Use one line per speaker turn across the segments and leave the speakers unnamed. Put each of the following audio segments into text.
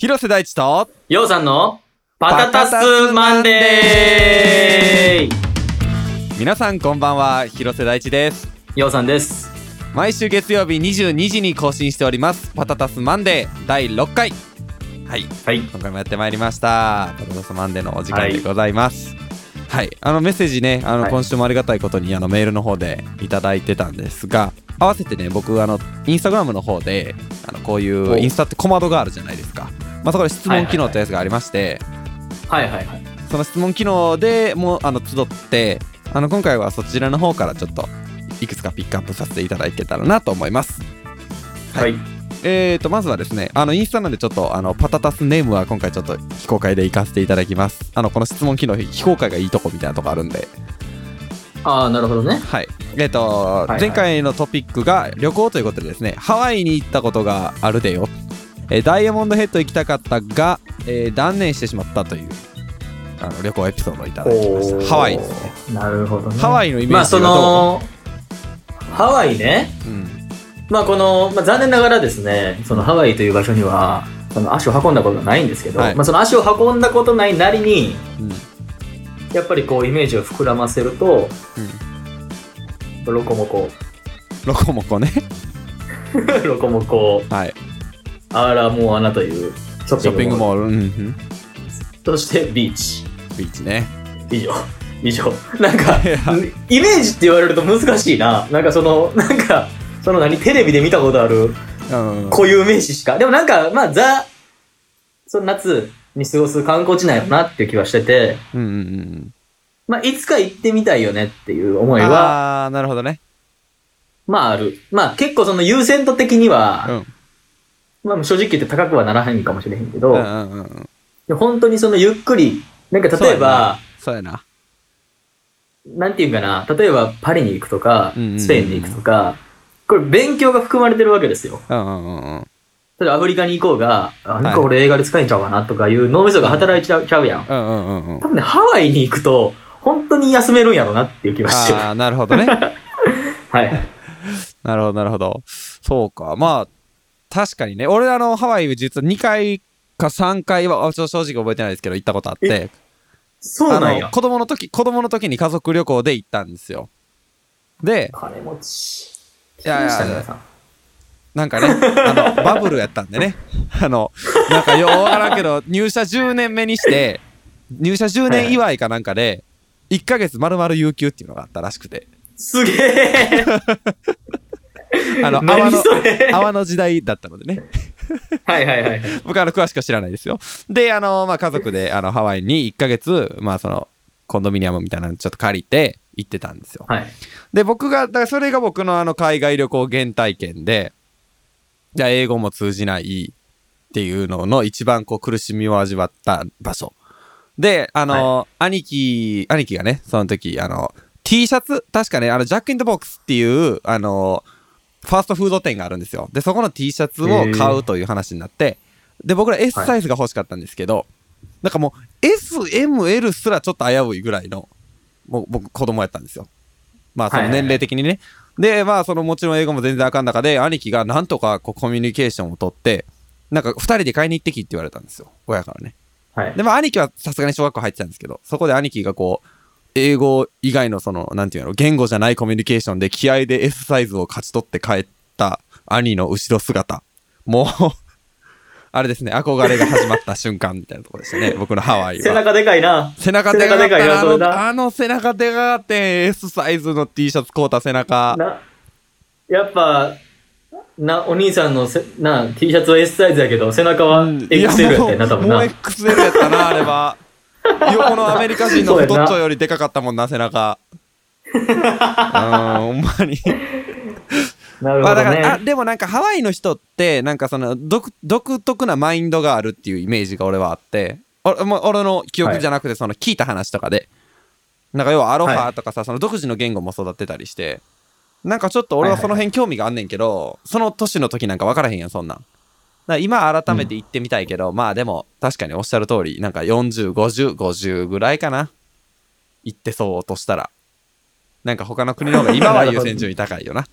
広瀬大地と
ようさんのパタタスマンデー。
皆さんこんばんは広瀬大地です。
ようさんです。
毎週月曜日22時に更新しておりますパタタスマンデー第6回。はい。
はい。
今回もやってまいりました。パタタスマンデーのお時間でございます。はい、あのメッセージねあの、
はい。
今週もありがたいことにあのメールの方でいただいてたんですが合わせてね僕あのインスタグラムの方であのこういう
お
インスタって小窓があるじゃないですかまあそこで質問機能ってやつがありまして、
はいはいはい。
その質問機能でもうあの集ってあの今回はそちらの方からちょっといくつかピックアップさせていただけたらなと思います。は
はい。い。
えーとまずはですねあのインスタなんでちょっとあのパタタスネームは今回ちょっと非公開で行かせていただきます。あのこの質問機能非公開がいいとこみたいなとこあるんで。
ああ、なるほどね。
はい。えーと、
いはい。
前回のトピックが旅行ということでですねハワイに行ったことがあるでよ、えーダイヤモンドヘッド行きたかったが、えー断念してしまったというあの旅行エピソードをいただきました。ハワイですね。
なるほどね。
ハワイのイメージ
まあその、ハワイね。
うん。
まあこの、まあ残念ながらですね、そのハワイという場所には、その足を運んだことがないんですけど、
はい。
まあその足を運んだことないなりに、
うん。
やっぱりこうイメージを膨らませると、ロコモコ、
ロコモコね。
ロコモコ、
はい
アーラモアナというショ
ッピング。モール、
そしてビーチ。
ビーチね
以上。以上。なんかイメージって言われると難しいな。なんかその、なんか、その何、テレビで見たことある
うん
固有名詞しか。でもなんか、まあ、ザ、その夏に過ごす観光地なんやろなっていう気はしてて、
うんうんうん
まあ、いつか行ってみたいよねっていう思いは、
ああーなるほどね
まあある。まあ結構その優先度的には、
うん
まあ正直言って高くはならへんかもしれへんけど、
うんうんうん
本当にそのゆっくり、なんか例えば、
そうやな。
な。んていうんかな、例えばパリに行くとかスペインに行くとか、これ勉強が含まれてるわけですよ。
うんうんうんうん。
例えばアフリカに行こうが、あなんか
はい。
俺映画で使えんちゃうかなとかいう脳みそが働いちゃうちゃうやん。
うんうんうんうん。
多分ね、ハワイに行くと、本当に休めるんやろなっていう気がして。る。
ああなるほどね。
はい。
なるほどなるほど。そうか。まあ確かにね俺あのハワイ実は2回か3回はあちょ正直覚えてないですけど行ったことあって
そうなんや
あの。子供の時子供の時に家族旅行で行ったんですよで
金持ち。
いやいやなんかね、あの、バブルやったんでね。あの、なんかようわからんけど、入社10年目にして、入社10年祝いかなんかで、1ヶ月丸々有給っていうのがあったらしくて。
すげえ
あの、泡
何
の、泡の時代だったのでね。
はいはいはいはい。
僕あの、詳しくは知らないですよ。で、あの、まあ、家族で、あの、ハワイに1ヶ月、まあ、その、コンドミニアムみたいなのちょっと借りて行ってたんですよ。
はい。
で、僕が、だからそれが僕のあの海外旅行原体験で、じゃあ英語も通じないっていうのの一番こう苦しみを味わった場所。で、あの、兄貴、兄貴がね、その時、あの、T シャツ、確かね、あの、ジャックインドボックスっていう、あの、ファーストフード店があるんですよ。で、そこの T シャツを買うという話になって、で、僕ら S サイズが欲しかったんですけど、なんかもう S、M、L すらちょっと危ういぐらいの、もう僕子供やったんですよ。まあその年齢的にね。で、まあそのもちろん英語も全然あかん中で、兄貴がなんとかこうコミュニケーションを取って、なんか二人で買いに行ってきって言われたんですよ。親からね。
はい。
で、まあ兄貴はさすがに小学校入ってたんですけど、そこで兄貴がこう、英語以外のその、なんていうの、言語じゃないコミュニケーションで気合で S サイズを勝ち取って帰った兄の後ろ姿。もう、あれですね、憧れが始まった瞬間みたいなところでしたね、僕のハワイは。
背中でかいな。
背中でか
いな
あ
な
のあの背中でかかって S サイズの T シャツ買うた背中。
な、やっぱ、な、お兄さんのせな T シャツは S サイズやけど、背中は XL やったよな、多分な
もう。XL やったな、あれは。横のアメリカ人の太っちょよりでかかったもんな、背中。うん、ほんまに。
なるほど
まあだから、あ、
ね。
でもなんかハワイの人って、なんかその独、独特なマインドがあるっていうイメージが俺はあって、俺も俺の記憶じゃなくて、その聞いた話とかで、なんか要はアロハとかさ、その独自の言語も育ってたりして、なんかちょっと俺はその辺興味があんねんけど、その年の時なんか分からへんやん、そんなん。だ今改めて行ってみたいけど、まあでも確かにおっしゃる通り、なんか40、50、50ぐらいかな。行ってそうとしたら。なんか他の国の方が今は優先順位高いよな。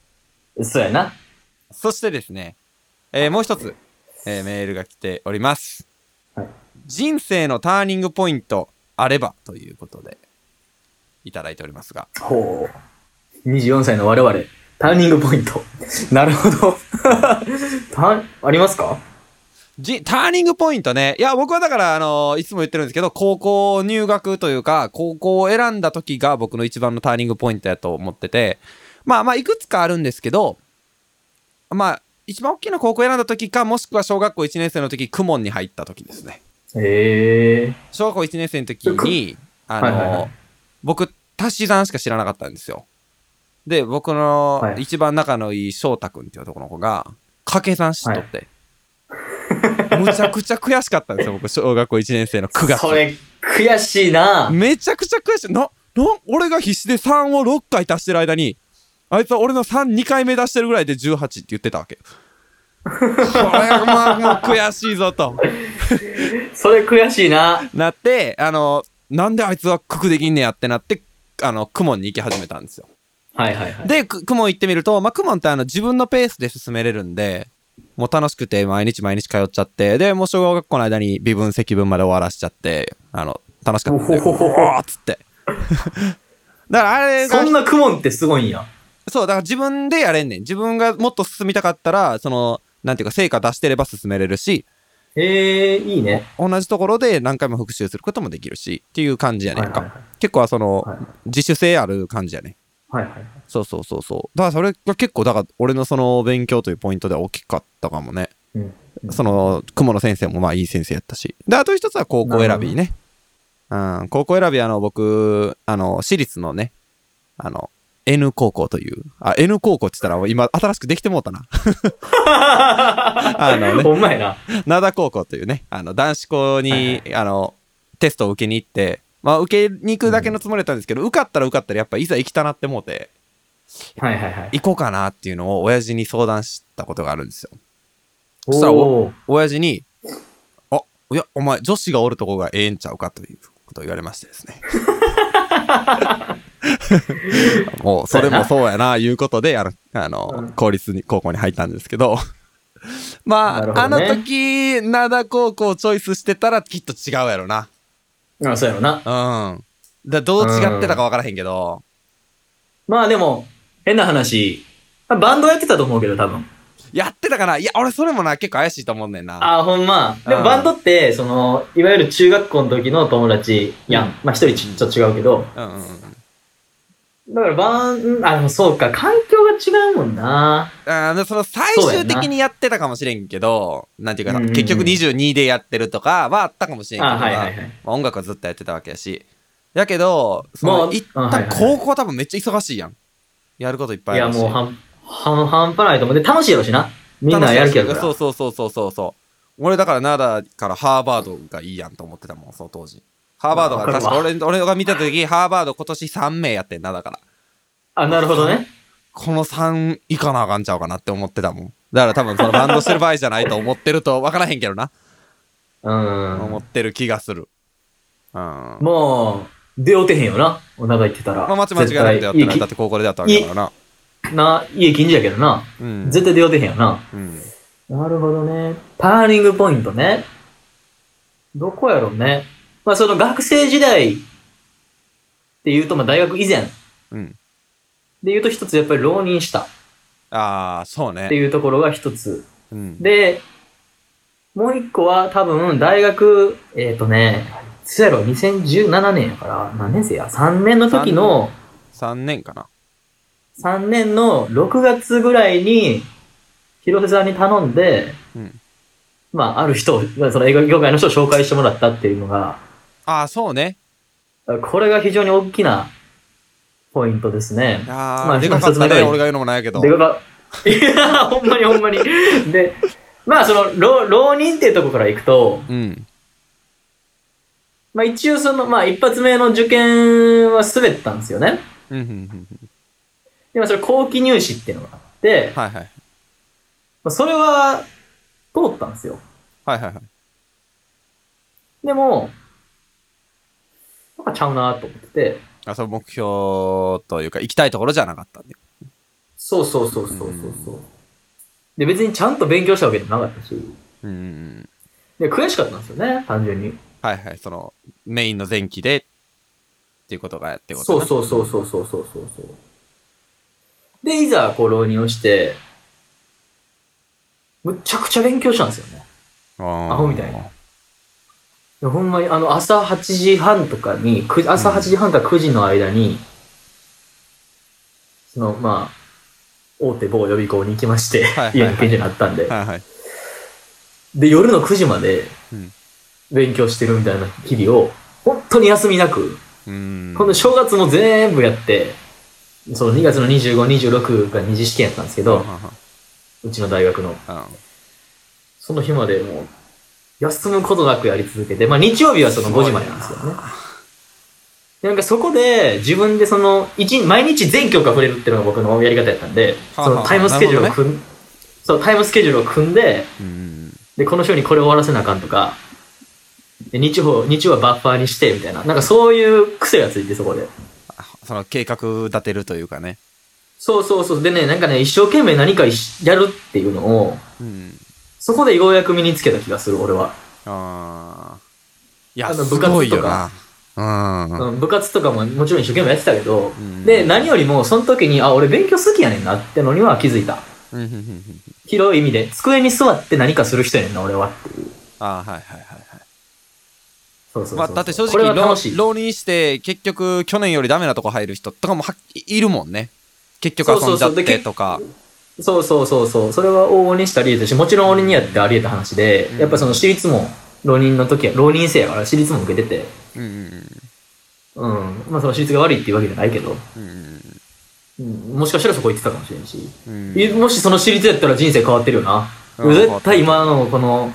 そうやな。
そしてですね、えーもう一つ。えーメールが来ております。
はい
人生のターニングポイントあればということで、いただいておりますが。
ほう。24歳の我々、ターニングポイント。なるほど。たありますか？
じターニングポイントね。いや、僕はだから、あのいつも言ってるんですけど、高校入学というか、高校を選んだ時が僕の一番のターニングポイントやと思ってて、まあまあ、いくつかあるんですけど、まあ、一番大きな高校を選んだ時か、もしくは小学校1年生の時、公文に入った時ですね。
ええ
小学校1年生の時に、あの、
はいはいはい
僕、足し算しか知らなかったんですよ。で、僕の
はい
一番仲のいい翔太くんっていう男の子が、掛け算しとって、むちゃくちゃ悔しかったんですよ、僕、小学校1年生の9月。
それ、悔しいな。
めちゃくちゃ悔しい。な、な、俺が必死で3を6回足してる間に、あいつは俺の3、2回目出してるぐらいで18って言ってたわけ。これはまあ、もう悔しいぞと。
それ悔しいな。
なって、あの、なんであいつは九九できんねやってなって、あの、クモンに行き始めたんですよ。
はいはいはい。
で、くクモン行ってみると、まあ、クモンってあの、自分のペースで進めれるんで、もう楽しくて毎日毎日通っちゃって、で、もう小学校の間に微分積分まで終わらしちゃって、あの、楽しかったんで、
おほほほ
おーっつって。だからあれが
そんなクモンってすごいんや。
そう、だから自分でやれんねん。自分がもっと進みたかったら、その、なんていうか、成果出してれば進めれるし、
ええいいね。
同じところで何回も復習することもできるし、っていう感じやねんか。
はいはいはい
結構はその、
はい
自主性ある感じやね。
はいはい。
そうそうそうそう。だからそれが結構、だから俺のその勉強というポイントでは大きかったかもね。
うん。
その、雲の先生もまあいい先生やったし。で、あと一つは高校選びね。うん、高校選びあの、僕、あの、私立のね、あの、N 高校という、あ、N 高校って言ったら今新しくできてもうたな。あのね、
ほんまやな。
灘高校というね、あの、男子校に、あの、テストを受けに行って、まあ、受けに行くだけのつもりだったんですけど、受かったら受かったら、やっぱいざ行きたなって思って、
はいはいはい。
行こうかなっていうのを親父に相談したことがあるんですよ。そしたら
おー
親父に、あ、いや、お前、女子がおるとこがええんちゃうか？ということを言われましてですね。もう、それもそうやな、いうことで、あの、あの、
うん
公立に、高校に入ったんですけど、まあ、
ね
あの時、灘高校をチョイスしてたらきっと違うやろな。
あ、そうやろな。
うん。だどう違ってたか分からへんけど、
まあでも、変な話。バンドやってたと思うけど、多分。
やってたかないや、俺それもな、結構怪しいと思うねんな。
あ、ほんま。で
うん
もバンドって、その、いわゆる中学校の時の友達やん。
うん
まあ一人ちちょっと違うけど。
うんうんうん。
だからバン、あ、でもそうか、環境が違うもんな。
あその最終的にやってたかもしれんけど、なんていうかな、結局22でやってるとかはあったかもしれんけど
はいはいはい。
まあ音楽はずっとやってたわけやし。やけど、そ
もう
の一旦高校は多分めっちゃ忙しいやん。やることいっぱ
いや、
いあるし。
もう、はん、はん、半端ないと思う。で、楽しいやろしな。みんなやる気やるから。
そうそうそうそうそうそう。俺だから奈良からハーバードがいいやんと思ってたもん、その当時。ハーバードが、確か俺俺が見た時、ハーバード今年3名やってんな、だから。
あ、なるほどね。
この3いかなあかんちゃうかなって思ってたもん。だから多分そのバンドしてる場合じゃないと思ってると分からへんけどな。
うん。
思ってる気がする。うん。ま
もう、出会うてへんよな。お腹言ってたら。
あ間違いなく出会ってない。だ
絶
って高校で出会ったわけだからな。
対な、家近所やけどな。
うん。
絶対出会うてへんよな。
うん。
なるほどね。ターニングポイントね。どこやろうね。まあその学生時代っていうと、まあ大学以前
うん。
で言うと一つやっぱり浪人したっ
ああ、そうね
て。いうところが一つ。
うん。
で、もう一個は多分大学、えっ、とね、いつやろ、2017年やから、何年生や ?3 年の時の、
3年かな。
3年の6月ぐらいに、広瀬さんに頼んで、
うん。
まあ、ある人を、その映画業界の人を紹介してもらったっていうのが、
ああ、そうね。
これが非常に大きなポイントですね。
ああ、
まあ
でかかったね。俺が言うのもないけど。
でかか、いや、ほんまにほんまに。で、まあ、その、浪浪人っていうところから行くと、
うん。
まあ一応その、まあ一発目の受験は滑ったんですよね。
うん、うん、うん。
でもそれ後期入試っていうのがあって、
はいはい。
まあそれは通ったんですよ。
はいはいはい。
でも、なんかちゃうなと思ってて、
あ、そう、目標というか、行きたいところじゃなかったんで。
そうそうそうそうそうそう。で、別にちゃんと勉強したわけでもなかったし、
うんうん。
で、悔しかったんですよね、単純に。
はいはい。その、メインの前期で、っていうことがってこと
そうそうそうそうそうそうそうそう。で、いざ、こう、浪人をして、むっちゃくちゃ勉強したんですよね。
う。ア
アホみたいなほんまに、あの、朝8時半とかに、く朝8時半から9時の間に、その、まあ、大手某予備校に行きまして、家に近所にあったんで。で、夜の9時まで
うん
勉強してるみたいな日々を、本当に休みなく、
うん。
今度正月も全部やって、その2月の25、26が二次試験やったんですけど、うちの大学の。
は
その日までもう、休むことなくやり続けて、まあ日曜日はその5時までなんですよね。でなんかそこで自分でその、一毎日全教科触れるっていうのが僕のやり方やったんで、
はあ
そのタイムスケジュールを組ん、そう、タイムスケジュールを組んで。で、この週にこれ終わらせなあかんとか、で日曜、日曜はバッファーにして、みたいな。なんかそういう癖がついて、そこで。
その計画立てるというかね。
そうそうそう。でね、なんかね、一生懸命何かしやるっていうのを、
うん。
そこでようやく身につけた気がする、俺は。
ああ。いや、
あの
すごいよ
部活と
な。うん。
うん部活とかももちろん一生懸命やってたけど、
うん
で、何よりもその時に、あ、俺勉強好きやねんなってのには気づいた。広い意味で、机に座って何かする人やねんな、俺はっていう。
ああ、はいはいはいはい。
そうそうそう。
まあ、だって正
これは
直浪人して結局去年よりダメなとこ入る人とかもはいるもんね結局遊んじゃってとか
そうそうそうそう。それは往々にしたあり得たし、もちろん俺にやってあり得た話で、
うん。
やっぱその私立も、浪人の時は、浪人生やから私立も受けてて、
うんうん。
うん。まあその私立が悪いっていうわけじゃないけど、
うんうん。
うん、もしかしたらそこ行ってたかもしれんし。
うん。
いもしその私立やったら人生変わってるよな。
うん
絶対今のこの、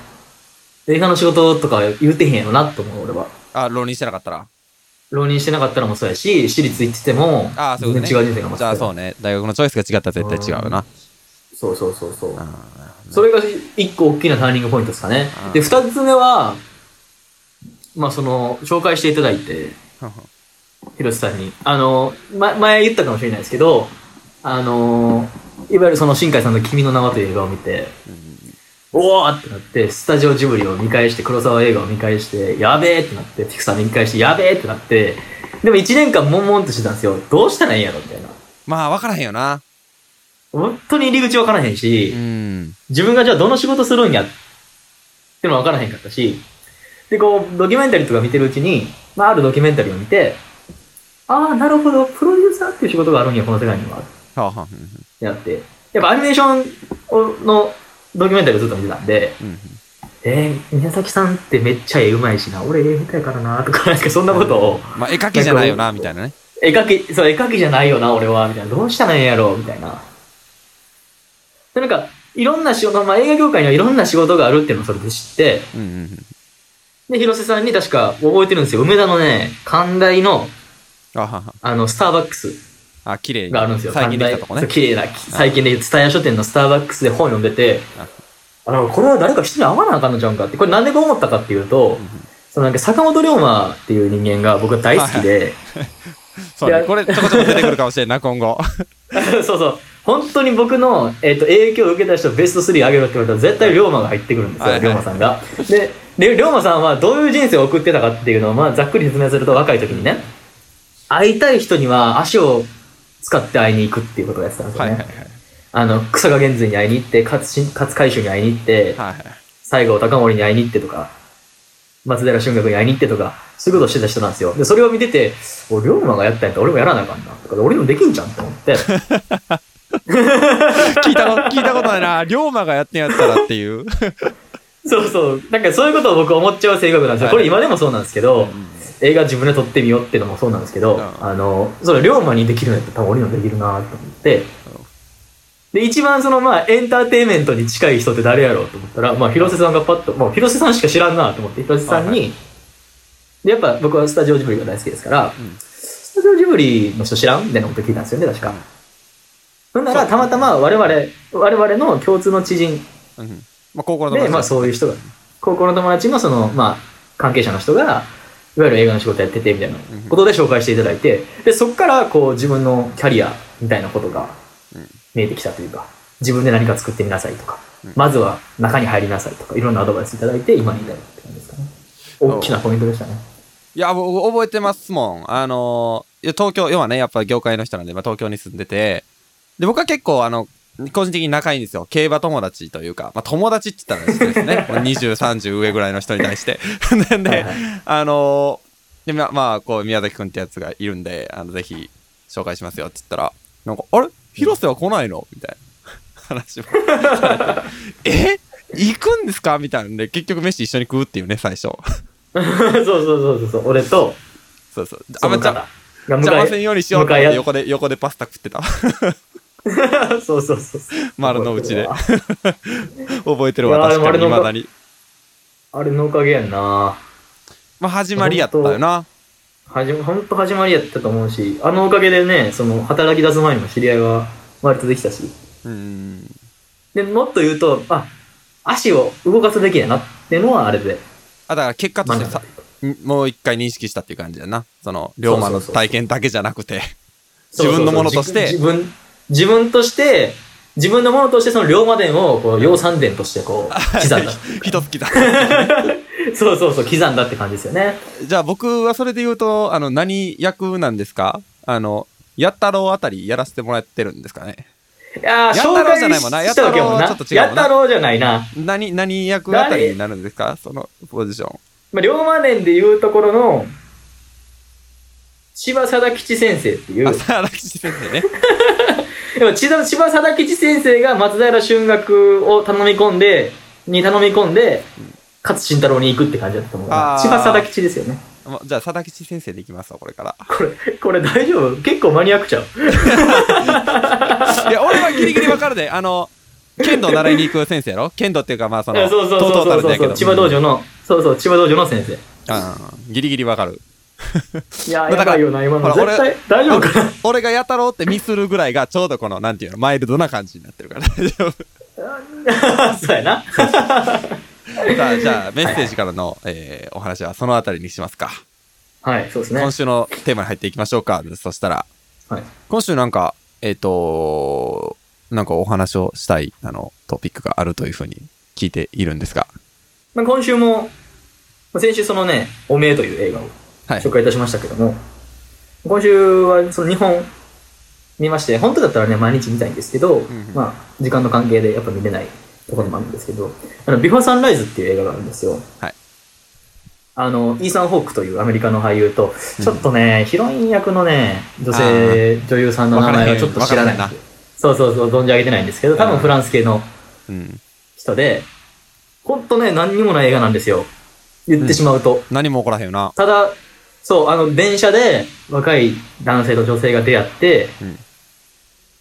映画の仕事とか言うてへんやろなって思う、俺は。
あ浪人してなかったら？
浪人してなかったらもそうやし、私立行ってても、
ああそういうことね。
全然違う人生が待ってた
じゃあそうね。大学のチョイスが違ったら絶対違うよな
そうそうそうそう。
あ
それが一個大きなターニングポイントですかね
うん。
で、二つ目は、まあその、紹介していただいて、
あ
広瀬さんに。あの、ま、前言ったかもしれないですけど、あの、いわゆるその新海さんの君の名はという映画を見て、おーってなって、スタジオジブリを見返して、黒沢映画を見返して、やべえってなって、ピクサー見返して、やべえってなって、でも一年間悶々としてたんですよ。どうしたらいいんやろみたいな。
まあ分からへんよな
本当に入り口わからへんし、
うん。
自分がじゃあどの仕事するんやってのは分からへんかったし、で、こう、ドキュメンタリーとか見てるうちに、まあ、あるドキュメンタリーを見て、ああ、なるほど、プロデューサーっていう仕事があるんや、この世界には。ってなって、やっぱアニメーションのドキュメンタリーをずっと見てたんで、
うん
えー、宮崎さんってめっちゃ絵うまいしな、俺絵下手やからな、とか、なんかそんなことを、
まあ絵描きじゃないよなみたいなね。
絵描き、そう、絵描きじゃないよな、俺は、みたいな。どうしたらええんやろ、みたいな。で、なんか、いろんな仕事、まあ、映画業界にはいろんな仕事があるっていうのをそれで知って、
うんうん
で、広瀬さんに確か覚えてるんですよ。梅田のね、寛大の、
あ
の、スターバックス
あ綺麗に。
があるんですよ。
最近できたとこね。
綺麗な、最近で、蔦屋書店のスターバックスで本読んでて
あ、
あの、これは誰か人に会わなあかんのちゃうんかって。これなんでこう思ったかっていうと、そのなんか坂本龍馬っていう人間が僕は大好きで、
そうね
いや
これちょこちょこ出てくるかもしれんな今後。
そうそう。本当に僕の、えっと影響を受けた人ベスト3上げろって言われたら絶対龍馬が入ってくるんですよ、
はいはい
龍馬さんが。で、で龍馬さんはどういう人生を送ってたかっていうのを、まあ、ざっくり説明すると若い時にね、会いたい人には足を使って会いに行くっていうことをやってたんですよね。
はいはいはい
あの、草加源瑞に会いに行って、勝新勝海舟に会いに行って、
はいはい
西郷隆盛に会いに行ってとか、松平春岳に会いに行ってとか、そういうことをしてた人なんですよ。で、それを見てて、お、龍馬がやったんやったら俺もやらなあかんな。とか、俺もできんじゃんって思って。
聞いたこと聞いたことないな。龍馬がやってんやったらっていう。
そうそう。なんかそういうことを僕思っちゃう性格なんですよ。
はい。
これ今でもそうなんですけど、映画自分で撮ってみようっていうのもそうなんですけど、
うん。
あの、それ龍馬にできるんやったら多分俺にもできるなと思って、で、一番そのまあエンターテインメントに近い人って誰やろうと思ったら、まあ広瀬さんがパッと、もう広瀬さんしか知らんなと思って、広瀬さんに、
はい
で、やっぱ僕はスタジオジブリが大好きですから、
うん。
スタジオジブリの人知らんみたいなこと聞いたんですよね、確か。ほんなら、たまたま我々、我々の共通の知人。
うん。まあ高校の友
で、
達
まあそういう人が、高校の友達のその、まあ、関係者の人が、いわゆる映画の仕事やってて、みたいなことで紹介していただいて、で、そっから、こう、自分のキャリアみたいなことが
うん。
見えてきたというか、自分で何か作ってみなさいとか、まずは中に入りなさいとか、いろんなアドバイスいただいて、今に至るって感じですかね。大きなポイントでしたね。
いや、僕覚えてますもん。あのーいや東京、要はね、やっぱ業界の人なんで、まあ、東京に住んでて、で、僕は結構、あの、個人的に仲いいんですよ。競馬友達というか、まあ、友達って言ったらですね。もう20、30上ぐらいの人に対して。で、で
はいはい
あのーで、ままあ、こう、宮崎くんってやつがいるんで、あの、ぜひ、紹介しますよって言ったら、なんか、あれ？広瀬は来ないの？みたいな話も。え？行くんですか？みたいなんで、結局飯一緒に食うっていうね、最初。
そうそうそうそうそう、俺と、
そうそう。あ、まあ、じゃ
方
あ、
が
邪魔せんようにしようって横で、横でパスタ食ってた。
そうそうそう。
丸の内で
覚えてるわ
確かに、
でもあれの
未だに。
あれのおかげやんな。
まあ、始まりやったよな。
はじ、ほんと始まりやったと思うし、あのおかげでね、その、働き出す前にも知り合いは割とできたし。
うん。
で、もっと言うと、あ、足を動かすべきやなっていうのはあれで
あ、だから結果としてさもう一回認識したっていう感じやな。その、龍馬の体験だけじゃなくて、自分のものとして
自分、自分として、自分のものとしてその龍馬伝を、こう、養蚕伝としてこう、刻んだ。
一つきだ。
そうそうそう、刻んだって感じですよね。
じゃあ僕はそれで言うと、あの、何役なんですか？あの、やったろうあたりやらせてもらってるんですかね？
いやー、
やったろうじゃないもんな
や
ったろうちょっと違う
やったろうじゃないな。
何、何役あたりになるんですか？そのポジション。
まあ、龍馬伝でいうところの、柴貞吉先生っていう
あ、、さあ、吉先生ね。
でも千田柴貞吉先生が松平春学を頼み込んで、に頼み込んで、勝慎太郎に行くって感じだったと思うな。
あー
柴貞吉ですよね。
じゃあ、佐々吉先生でいきますわ、これから。
これ、これ大丈夫？結構マニアックちゃう？
いや、俺はギリギリわかるで。あの、剣道習いに行く先生やろ？剣道っていうか、まあ、その、
そうそうそう
トータ
そうそう
ルだけど。
千葉道場の、そうそう、千葉道場の先生。
あーギリギリわかる。
いやー、
だから
やばいよな、今の。絶対、大丈夫かな？
俺がやたろうってミスるぐらいが、ちょうどこの、なんていうの、マイルドな感じになってるから 大丈夫。
そうやな。
さあ、じゃあ、メッセージからの、えーお話はそのあたりにしますか。
はい、そうですね
今。週のテーマに入っていきましょうか。そしたら、
はい。
今週なんか、えっ、と、なんかお話をしたい、あの、トピックがあるというふうに聞いているんですが。
まあ、今週も、まあ先週そのね、おめえという映画を
はい
紹。介いたしましたけども、今週はその日本見まして、本当だったらね、毎日見たいんですけど、
んうん
まあ、時間の関係でやっぱ見れないところもあるんですけど、あの、ビフォーサンライズっていう映画があるんですよ。
はい。
あの、イーサン・ホークというアメリカの俳優と、ちょっとね、ヒロイン役のね、女性女優さんの名前をちょっと知らないん
わからへん
で。そうそうそう、存じ上げてないんですけど、多分フランス系の
うん。
人で、ほんとね、何にもない映画なんですよ。言ってしまうと。
何も起こらへんよな。
ただ、そう、あの、電車で若い男性と女性が出会って、
うん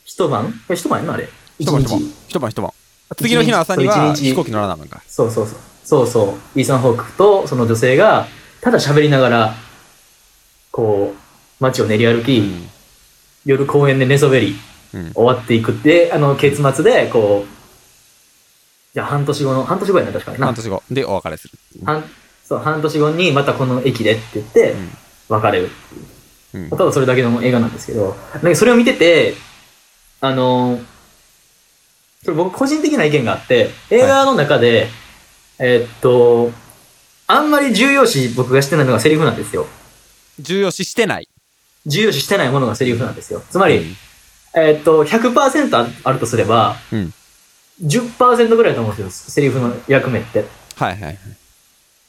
一晩？これ一晩やな、あれ。
一晩一晩。一晩一晩。次の日の朝には
一日
飛行機乗らなあかんから。
そうそうそう。そうそう。イーサン・ホークとその女性が、ただ喋りながら、こう、街を練り歩き、
うん。
夜公園で寝そべり、
うん。
終わっていくって、あの、結末で、こう、じゃあ半年後の、半年後やな、確かにな
半。年後でお別れする。
半そう、半年後にまたこの駅でって言って、
うん。
別れる。
うん。
ただそれだけの映画なんですけど、なんかそれを見てて、あのー、それ僕個人的な意見があって、映画の中で、えーっと、あんまり重要視僕がしてないのがセリフなんですよ。
重要視してない。
重要視してないものがセリフなんですよ。つまり、
うん
えーっと、100%ああるとすれば、
うん
10%ぐらいだと思うんですよ、セリフの役目って。
はいはいはい。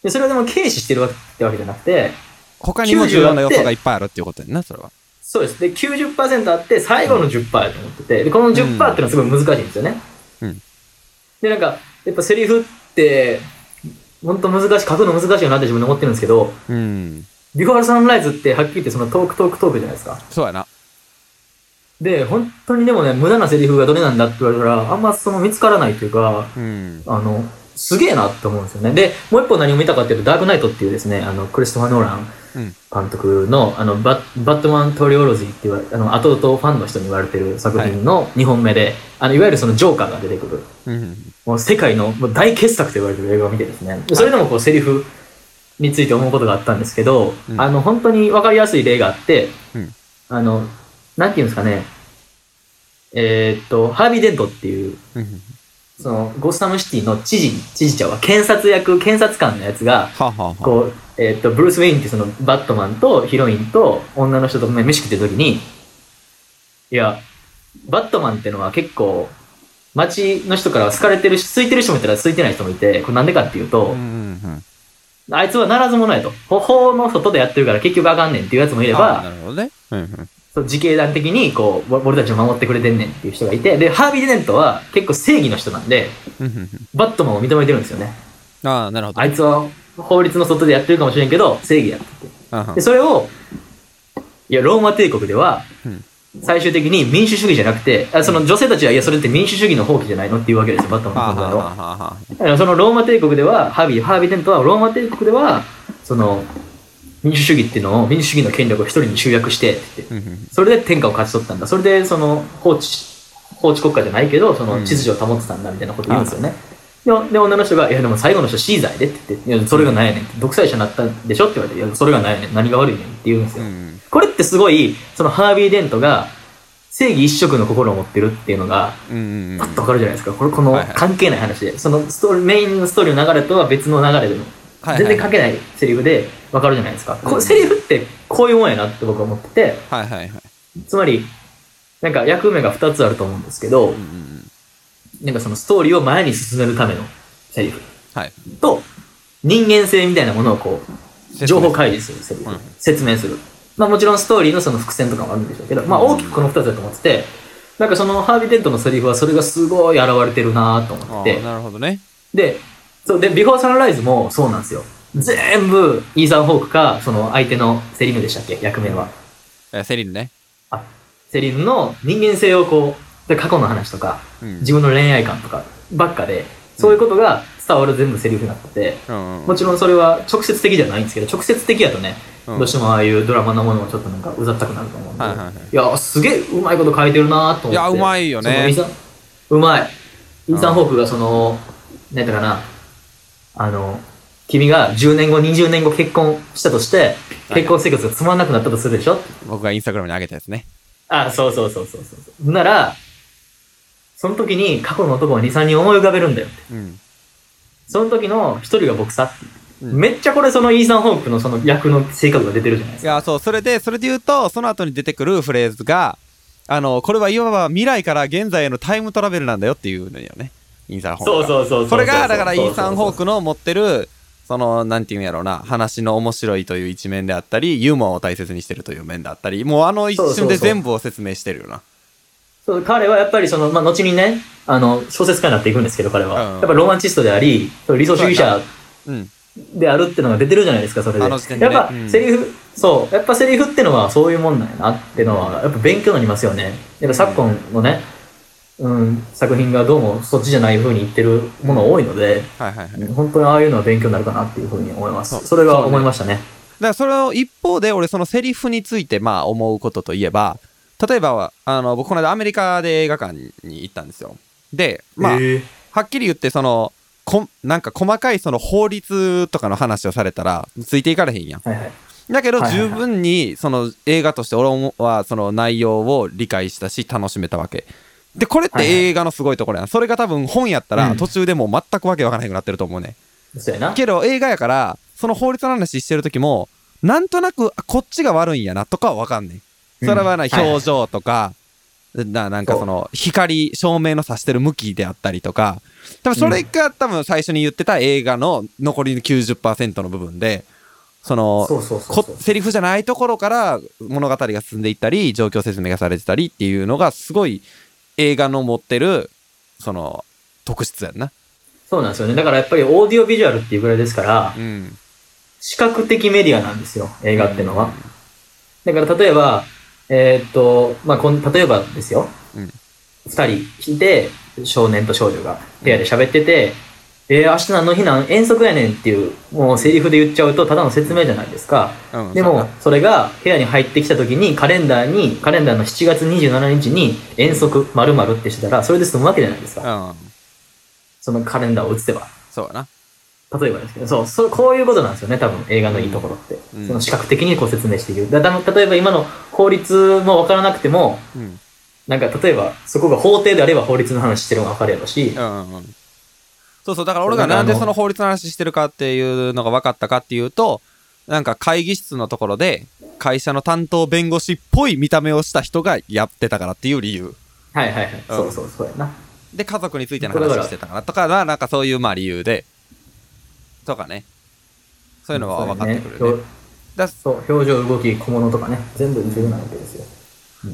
でそれをでも軽視してるわけってわけじゃなくて、
他にも重要な要素がいっぱいあるっていうことやんな、それは。
そうです。で、90%あって、最後の10%やと思ってて、で、この10%っていうのはすごい難しいんですよね。
うん
で、なんか、やっぱセリフって、本当難しい、書くの難しいよなって自分で思ってるんですけど、
うん。
ビフォーサンライズってはっきり言ってそのトークトークトークじゃないですか。
そうやな。
で、本当にでもね、無駄なセリフがどれなんだって言われたら、あんまその見つからないというか、
うん。
あの、すげえなって思うんですよね。で、もう一本何を見たかっていうと、ダークナイトっていうですね、あの、クリストファー・ノーラン
うん。
監督の、あの、バッバットマントリロジーっていう、あの、後々ファンの人に言われてる作品の2本目で、あの、いわゆるそのジョーカーが出てくる、
うん。
もう世界のもう大傑作と言われてる映画を見てですね、でそれでもこう、セリフについて思うことがあったんですけど、
うん
あの、本当にわかりやすい例があって、
うん
あの、なんていうんですかね、えーっと、ハービー・デントっていう
うん。
その、ゴッサムシティの知事、知事長は検察役、検察官のやつが、
はあはあはあ
こう、えっと、ブルース・ウェインってその、バットマンとヒロインと女の人と飯食ってる時に、いや、バットマンってのは結構、街の人から好かれてるし、空いてる人もいたら空いてない人もいて、これなんでかっていうと、あいつはならず者やと。ほ法の外でやってるから結局あかんねんっていうやつもいれ
あ
ば
な、るほどね。うんうん
そう自警団的にこう、俺たちを守ってくれてんねんっていう人がいて、で、ハービー・デネントは結構正義の人なんで、バットマンを認めてるんですよね。
ああ、なるほど。
あいつは法律の外でやってるかもしれんけど、正義やってて。で、それを、いや、ローマ帝国では
うん、
最終的に民主主義じゃなくて、あその女性たちは、いや、それって民主主義の放棄じゃないの？っていうわけですよ、バットマンの考えは。
はあはあはあはあ
だからそのローマ帝国では、ハービー、ハービー・デントは、ローマ帝国では、その、民主主義っていうのを、民主主義の権力を一人に集約してそれで天下を勝ち取ったんだ。それで、その、法治、法治国家じゃないけど、その
うん
秩序を保ってたんだみたいなこと言うんですよね。で、で女の人が、いや、でも最後の人シーザーやでって言って、いや、それが何やねん。独裁者になったんでしょって言われて、いや、それが何やねん。何が悪いねんって言うんですよ。
うん
これってすごい、そのハービー・デントが、正義一色の心を持ってるっていうのが、
うんうんうん
パッとわかるじゃないですか。これ、この関係ない話で。そのストーリー、メインのストーリーの流れとは別の流れでも、
はい
全然関係ないセリフでわかるじゃないですか。こ
うん
セリフってこういうもんやなって僕は思ってて、
はいはいはい。
つまり、なんか役目が2つあると思うんですけど
うん、
なんかそのストーリーを前に進めるためのセリフ
はい。
と、人間性みたいなものをこう、情報開示するセリフ
うん、
説明する。まあもちろんストーリーのその伏線とかもあるんでしょうけど、まあ大きくこの2つだと思ってて、なんかそのハービー・デントのセリフはそれがすごい現れてるなと思ってて、
なるほどね。
で、そう、で、ビフォーサンライズもそうなんですよ。全部、イーサン・ホークか、その相手のセリヌでしたっけ役名は。
えセリルね。
あ、セリヌの人間性をこう、で、過去の話とか、
うん
自分の恋愛観とかばっかで、そういうことが伝わる全部セリフになってて、
うんうん
もちろんそれは直接的じゃないんですけど、直接的やとね、
うん
どうしてもああいうドラマのものもちょっとなんかうざったくなると思うんで、
はいはいはい
いや、すげえうまいこと書いてるなと思って。
いやうまいよね
うまい。イーサン・ホークがその、なんだかな、あの、君が10年後、20年後結婚したとして、結婚生活がつまんなくなったとするでしょ？
僕がインスタグラムに上げたやつね。
あ、そうそうそうそうそうそう。なら、その時に過去の男を2、3人思い浮かべるんだよ。
うん。
その時の一人が僕さう
ん
めっちゃこれそのイーサン・ホークのその役の性格が出てるじゃないですか。
いや、そう、それで、それで言うと、その後に出てくるフレーズが、あの、これはいわば未来から現在へのタイムトラベルなんだよっていうのよね。イーサン・ホークが。
そうそうそうそ
れが、だからイーサン・ホー
ク。
クの持ってる、その、なんていうんやろうな、話の面白いという一面であったり、ユーモアを大切にしてるという面であったり、もうあの一瞬で全部を説明してるよな。
そう彼はやっぱりその、まあ、後にね、あの、小説家になっていくんですけど、彼は。
うん
やっぱロマンチストであり、理想主義者
うん。
であるってのが出てるじゃないですか、それで。
ね
やっぱ
うん、
セリフ、そう、やっぱセリフってのはそういうもんなんやなってのは、やっぱ勉強になりますよね。やっぱ昨今のね、うん、作品がどうもそっちじゃない風に言ってるもの多いので、
はいはいはい。
本当にああいうのは勉強になるかなっていう風に思います。
そ
れは思いましたね。
だからそれを一方で俺そのセリフについてまあ思うことといえば例えばあの僕この間アメリカで映画館に行ったんですよでまあ
へえ
はっきり言ってそのこなんか細かいその法律とかの話をされたらついていかれへんやん
はいはい。
だけど十分にその映画として俺はその内容を理解したし楽しめたわけでこれって映画のすごいところやん。それが多分本やった
うん。
ら途中でもう全くわけわからへんくなってると思うね、
そうやな。
けど映画やからその法律の話してる時もなんとなくあこっちが悪いんやなとかはわかんねん。それはな、表情とか、ななんかその光照明の差してる向きであったりとか。多分それが多分最初に言ってた映画の残りの90%の部分でその。セリフじゃないところから物語が進んでいったり状況説明がされてたりっていうのがすごい映画の持ってるその特質やんな。
そうなんですよね。だからやっぱりオーディオビジュアルっていうぐらいですから、
うん、
視覚的メディアなんですよ、映画ってのは。だから例えば、えーっと、まあこん、例えばですよ。
うん
二人いて、少年と少女が部屋で喋ってて、えー、明日何の日なん？遠足やねんっていう、もうセリフで言っちゃうとただの説明じゃないですか。
うん
でも、それが部屋に入ってきた時にカレンダーに、カレンダーの7月27日に遠足〇〇ってしてたら、それで済むわけじゃないですか。
うん
そのカレンダーを写せば。
そうやな。
例えばですけど、そう、そうこういうことなんですよね、多分映画のいいところって。
うん
その視覚的にこう説明している。だだ例えば今の法律もわからなくても、
うん
なんか例えば、そこが法廷であれば法律の話してるのが分かるやろし、
うんうんうん。そうそう、だから俺がなんでその法律の話してるかっていうのが分かったかっていうと、なんか会議室のところで、会社の担当弁護士っぽい見た目をした人がやってたからっていう理由。
はいはいはい。そうそうそうやな。
で、家族についての話してたからとかな、なんかそういうまあ理由で、とかね。そういうのは分かってくるよね。だ
そう、表情、動き、小物とかね、全部重要なわけですよ。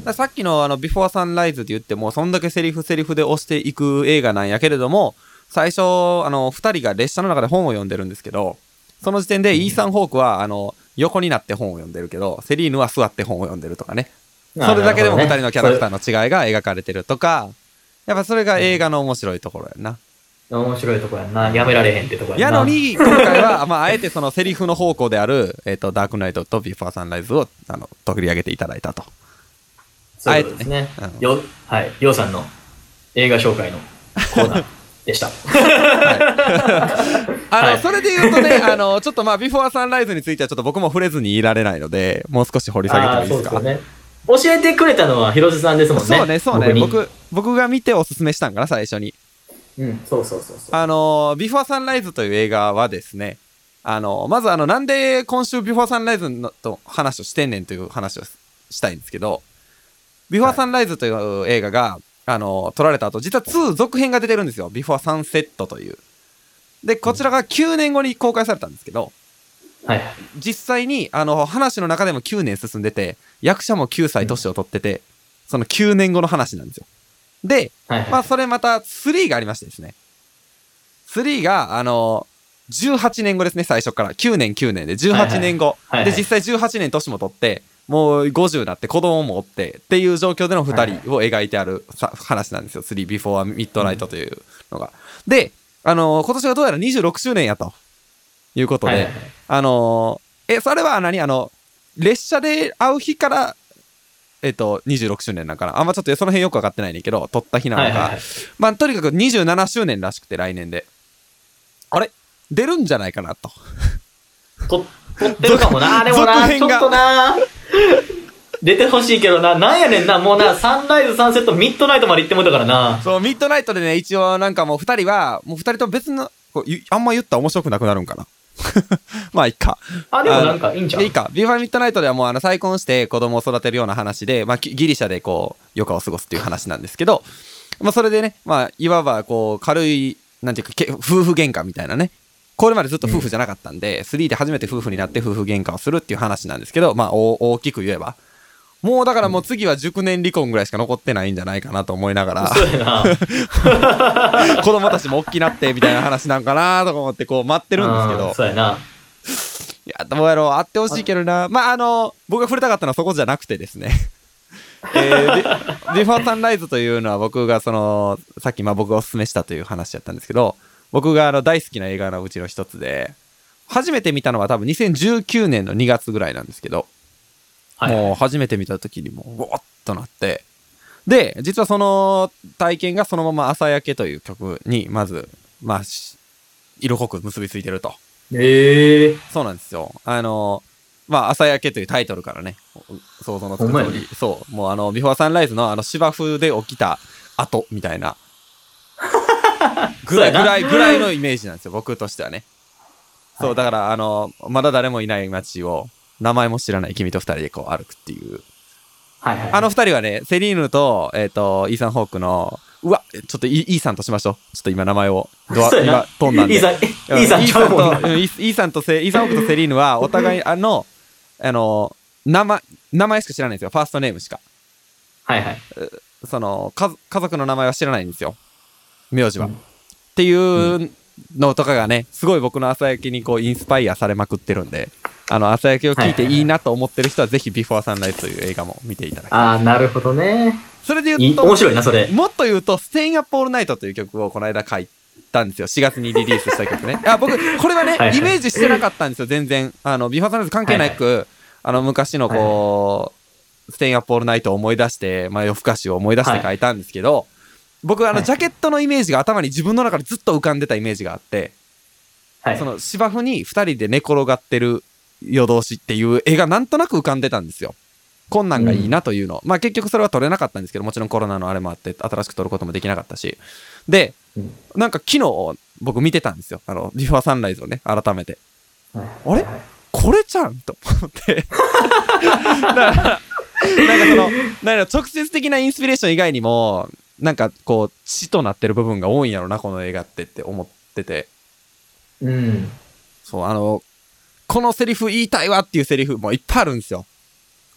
ださっきのあの、ビフォーサンライズって言っても、そんだけセリフセリフで押していく映画なんやけれども、最初、あの、二人が列車の中で本を読んでるんですけど、その時点でイーサン・ホークは、あの、横になって本を読んでるけど、セリーヌは座って本を読んでるとかね。それだけでも二人のキャラクターの違いが描かれてるとか、やっぱそれが映画の面白いところやな。
面白いとこやんな。やめられへんってとこや
やのに、今回は、まあ、あえてそのセリフの方向である、えっ、と、ダークナイトとビフォーサンライズを、あの、取り上げていただいたと。
そうですね。
うん
よ、はい。ようさんの映画紹介のコーナー でした。
あの、
はい
それで言うとね、あの、ちょっとまあ、ビフォーサンライズについてはちょっと僕も触れずにいられないので、もう少し掘り下げてもいいですか？
すよね。教えてくれたのは広瀬さんですもんね。
そうね、そうね。
に
僕、僕が見ておすすめしたんかな、最初に。
うん、そうそうそうそう。
あの、ビフォーサンライズという映画はですね、あの、まずあの、なんで今週ビフォーサンライズのと話をしてんねんという話をしたいんですけど、ビフォーサンライズという映画が、あの、撮られた後、実は2続編が出てるんですよ。ビフォーサンセットという。で、こちらが9年後に公開されたんですけど、
はいはい。
実際に、あの、話の中でも9年進んでて、役者も9歳年を取ってて、その9年後の話なんですよ。で、
はいはい。
まあ、それまた3がありましてですね。3が、あの、18年後ですね、最初から。9年9年で18年後。
はいはい
で、実際18年年も取って、もう50になって子供もおってっていう状況での2人を描いてあるさ話なんですよ。3 Before Midnight というのが。で、あの今年がどうやら26周年やということで、
はい
あのえ、それは何？あの、列車で会う日から、えっと、26周年なんかな？あんまちょっとその辺よくわかってないねんけど、撮った日なのか。
はいはいはい。
まあ、とにかく27周年らしくて、来年で。あれ？出るんじゃないかなと。
と、撮ってるかもな。でもな、ちょっとな。出てほしいけどな。なんやねんな。もうな、サンライズ、サンセット、ミッドナイトまで行ってもうたからな。
そう、ミッドナイトでね、一応なんかもう二人は、もう二人とも別の、こうゆあんま言ったら面白くなくなるんかな。まあ、いっか。
あ、でもなんかいいんちゃう
いいか。ビーファーミッドナイトではもうあの再婚して子供を育てるような話で、まあギギリシャでこう、余暇を過ごすっていう話なんですけど、まあそれでね、まあいわばこう、軽い、なんていうか、け夫婦喧嘩みたいなね。これまでずっと夫婦じゃなかったんで、3で初めて夫婦になって夫婦喧嘩をするっていう話なんですけど、まあ大大きく言えば。もうだからもう次は熟年離婚ぐらいしか残ってないんじゃないかなと思いながら。子供たちも大きなってみたいな話なんかなとか思ってこう待ってるんですけ
うん
ど、
そうやな。
いや、どうやろう、あってほしいけどな。まあ、あの、僕が触れたかったのはそこじゃなくてですね。えー、ビビフォーサンライズというのは僕がその、さっきまあ僕がおすすめしたという話やったんですけど、僕があの大好きな映画のうちの一つで、初めて見たのは多分2019年の2月ぐらいなんですけど、
はい。
もう初めて見た時にもう、わっとなって、で、実はその体験がそのまま朝焼けという曲に、まず、まあ、し色濃く結びついてると。
ええ
そうなんですよ。あの、まあ、朝焼けというタイトルからね、想像のつく通り、そう、もうあの、ビフォーサンライズのあの芝生で起きた後みたいな、ぐらい、ぐらい、ぐらいのイメージなんですよ、僕としてはね。そう、
はい
だから、あの、まだ誰もいない街を、名前も知らない君と二人でこう歩くっていう。
はいはい。
あの二人はね、セリーヌと、えっ、と、イーサン・ホークの、うわ、ちょっとイイーサンとしましょう。ちょっと今名前を、ドア、今、飛んだんで。
イーサン、
うん
イーサンちゃうもんな。
イーサンとうんイーイーサンとセ、イーサンホークとセリーヌは、お互い、あの、あの、名前、名前しか知らないんですよ。ファーストネームしか。
はいはい。
その、家家族の名前は知らないんですよ。名字は。
うん
っていうのとかがね、すごい僕の朝焼けにこう、インスパイアされまくってるんで、あの、朝焼けを聞いていいなと思ってる人は、ぜひ、ビフォーサンライズという映画も見ていただきたい。
ああ、なるほどね。
それで言うと、
面白いな、それ。
もっと言うと、 Staying Up All Night という曲をこの間書いたんですよ。4月にリリースした曲ね。あ僕、これはね
はいはい
イメージしてなかったんですよ、全然。あの、ビフォーサンライズ関係なく、あの、昔のこう、 Staying Up All Night を思い出して、まあ、夜更かしを思い出して書いたんですけど、僕、あの、
はい。
ジャケットのイメージが頭に自分の中でずっと浮かんでたイメージがあって、
はい。
そ。の芝生に二人で寝転がってる夜通しっていう絵がなんとなく浮かんでたんですよ。こんなんがいいなというの、まあ結局それは撮れなかったんですけどもちろんコロナのあれもあって新しく撮ることもできなかったし。で
うん。
なんか昨日僕見てたんですよ。あのビフォーサンライズをね改めて。
はい。
あれ？
はい。
これじゃん？と思って。だからなんかそのなんか直接的なインスピレーション以外にもなんかこう血となってる部分が多いんやろなこの映画ってって思ってて。
うん。
そうあのこのセリフ言いたいわっていうセリフもいっぱいあるんですよ。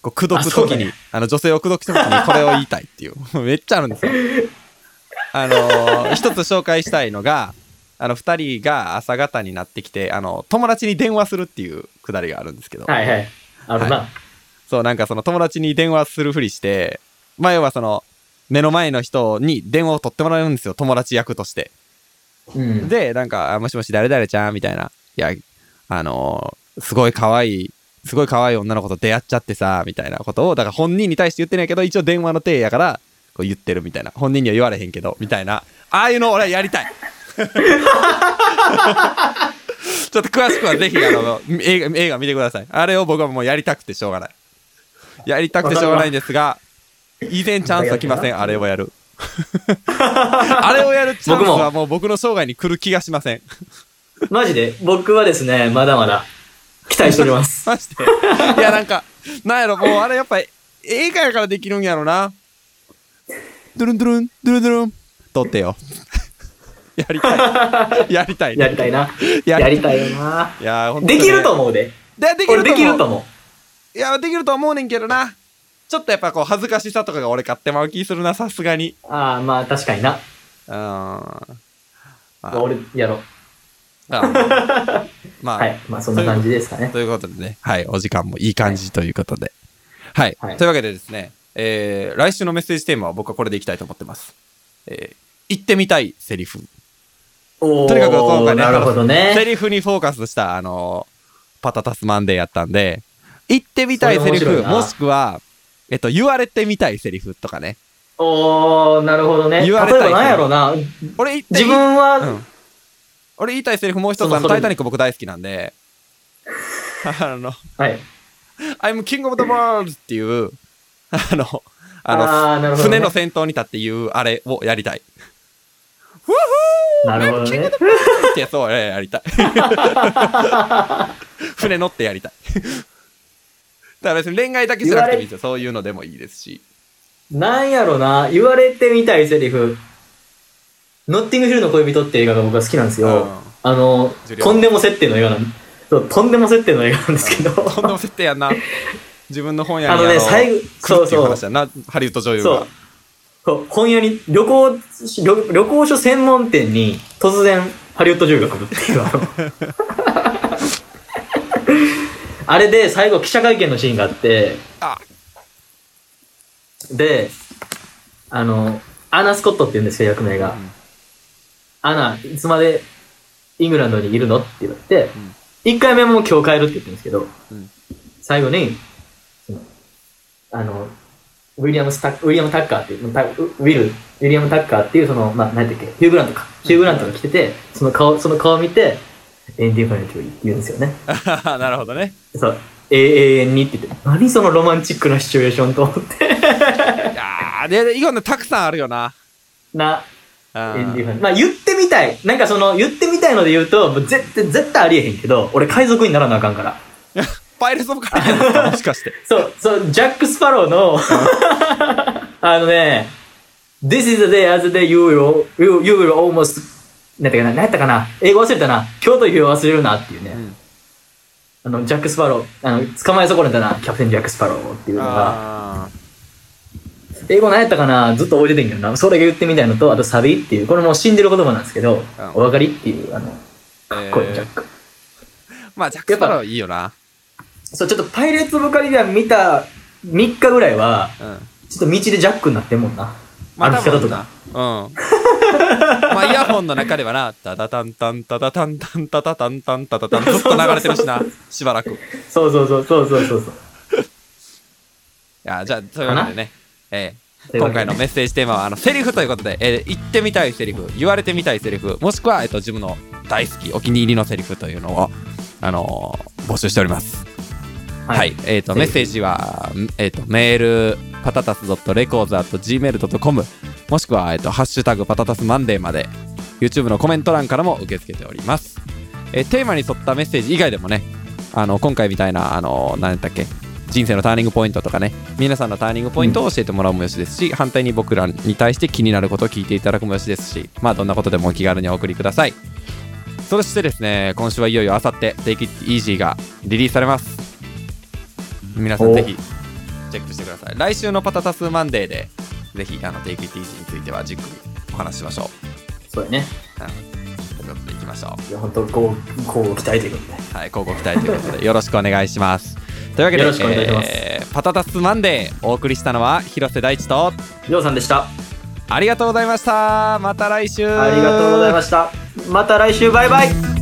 こう口説く時に。
あ
あの女性を口説く時にこれを言いたいっていう。めっちゃあるんですよ。あのー一つ紹介したいのがあの二人が朝方になってきてあの友達に電話するっていうくだりがあるんですけど、
はいはい。あるな。
そう、なんかその友達に電話するふりして、まあ要はその、目の前の人に電話を取ってもらうんですよ、友達役として。
うん。
で、なんか、あもしもし誰々ちゃんみたいな。いや、あのーすごい可愛い、すごい可愛い女の子と出会っちゃってさ、みたいなことを、だから本人に対して言ってないけど、一応電話の体やから、こう言ってるみたいな。本人には言われへんけど、みたいな。ああいうの俺はやりたい。ちょっと詳しくはぜひあの映画映画見てください。あれを僕はもうやりたくてしょうがない。やりたくてしょうがないんですが、以前チャンスは来ません、あれをやる。あれをやるチャンスはもう僕の生涯に来る気がしません。
マジで、僕はですね、まだまだ期待しております。
マジで？いや、なんか、なんやろ、もうあれやっぱ映画やからできるんやろな。ドゥルンドゥルン、ドゥルンドゥルン、撮ってよ。やりたい。やりたい、
やりたいな。
や
やりたいよな。
いや、ほんとね
できると思うで。
でできると思う。いや、できると思うねんけどな。ちょっとやっぱこう、恥ずかしさとかが俺買ってまう気するな、さすがに。
ああ、まあ確かにな。
うーん。あ
俺、やろう。
あまあ、
はい。まあそんな感じですかね。
ということでね、はい、お時間もいい感じということで。はい。
はい
というわけでですね、えー、来週のメッセージテーマは僕はこれでいきたいと思ってます。えー、言ってみたいセリフ。とにかく今回ね、
なるほど
あのセ
ね。
リフにフォーカスした、あのパタタスマンデーやったんで、言ってみたいセリフ、もしくは、えっと、言われてみたいセリフとかね。
おー、なるほどね。例え
言われたい
ばなんやろな。
俺
自分は、
うん。俺言いたいセリフもう一つ、あの、タイタニック僕大好きなんで、あの、
はい。
I'm king of the world っていう、あの、あの、
あね
船の先頭に立って言うあれをやりたい。
なるほどね。
ってやつをやりたい。船乗ってやりたい。だから別に恋愛だけじゃなくてもいいですよ。そういうのでもいいですし。
なんやろな。言われてみたいセリフ。ノッティングヒルの恋人って映画が僕は好きなんですよ。
うん
あのとんでも設定の映画なんそう、とんでも設定の映画なんですけど。
とんでも設定やんな。自分の本屋に
あのね最後そうそう
話やな。ハリウッド女優が
そう。。そう本屋に、旅行、旅旅行書専門店に突然ハリウッド女優が来るっていう、あれで最後記者会見のシーンがあって、
あ、
で、あの、アナ・スコットって言うんですよ、役名が。
ん
アナ、いつまでイングランドにいるのって言われて
うん、
一、回目も今日帰るって言ってるんですけど、
うん
最後に、あの、ウィリアムスタッ、ウィリアム・タッカーっていう、ウィル、ウィリアム・タッカーっていう、その、まあ、何だっけ、ヒュー・グラントか。ヒュー・グラントが来てて、その顔、その顔を見て、indefinitely って言うんですよね。
なるほどね。
そう、永遠にって言って、何そのロマンチックなシチュエーションと思って。
いやー、で、いろんなたくさんあるよな。
な、
あ
indefinitely まあ言ってみたい。なんかその、言ってみたいので言うと、もう絶対、絶対ありえへんけど、俺海賊にならなあかんから。
パイレーツ・オブ・カリビアンもしかして。
そう、そう、ジャック・スパローの、あのね、This is the day as the day you will, you, you will almost, なんやったかな、英語忘れたな、今日という忘れるなっていうね、
ん
あの、ジャック・スパロー、あの、捕まえ損ねたな、キャプテン・ジャック・スパローっていうのが、
あ
英語何やったかな、ずっと覚えててんけどな、それが言ってみたいのと、あとサビっていう、これもう死んでる言葉なんですけど、
うん
お分かりっていう、あの、かっこいい、
えー
ジャック。
ー まあ、ジャック・スパローいいよな。
そう、ちょっとパイレーツ・オブ・カリビアン見た3日ぐらいは、
うん。
ちょっと道でジャックになってんもんな。
まあ、
歩き方とか。
うん。まあ、イヤホンの中ではな、タタタンタンタタタンタンタタタンタンタタタンずっと流れてるしな、しばらく。い
そうそうそうそうそうそうそう。
や、じゃあ、そういうわけでね、えー
というわけでね
今回のメッセージテーマは、あの、セリフということで、えー言ってみたいセリフ、言われてみたいセリフ、もしくは、えっと、自分の大好き、お気に入りのセリフというのを、あのー募集しております。はい、えっ、と、
ぜひ
メッセージは、えっ、と、メール、パタタス .records.gmail.com、もしくは、えっ、と、ハッシュタグパタタスマンデーまで、YouTube のコメント欄からも受け付けております。えテーマに沿ったメッセージ以外でもね、あの、今回みたいな、あの、何だっけ、人生のターニングポイントとかね、皆さんのターニングポイントを教えてもらうもよしですし、反対に僕らに対して気になることを聞いていただくもよしですし、まあ、どんなことでもお気軽にお送りください。そしてですね、今週はいよいよあさって、Take It Easy がリリースされます。皆さんぜひチェックしてください。来週のパタタスマンデーで、ぜひあの Take It Easy についてはじっくりお話ししましょ
そうやね。
う。ということでいきましょ
いや、本当こう、こう期待ということで。
う。はい、交互期待ということで、よろしくお願いします。というわけで、
よろしくお願いします
えーパタタスマンデーお送りしたのは広瀬大地と、
りょうさんでした。
ありがとうございました。また来週。
ありがとうございました。また来週、バイバイ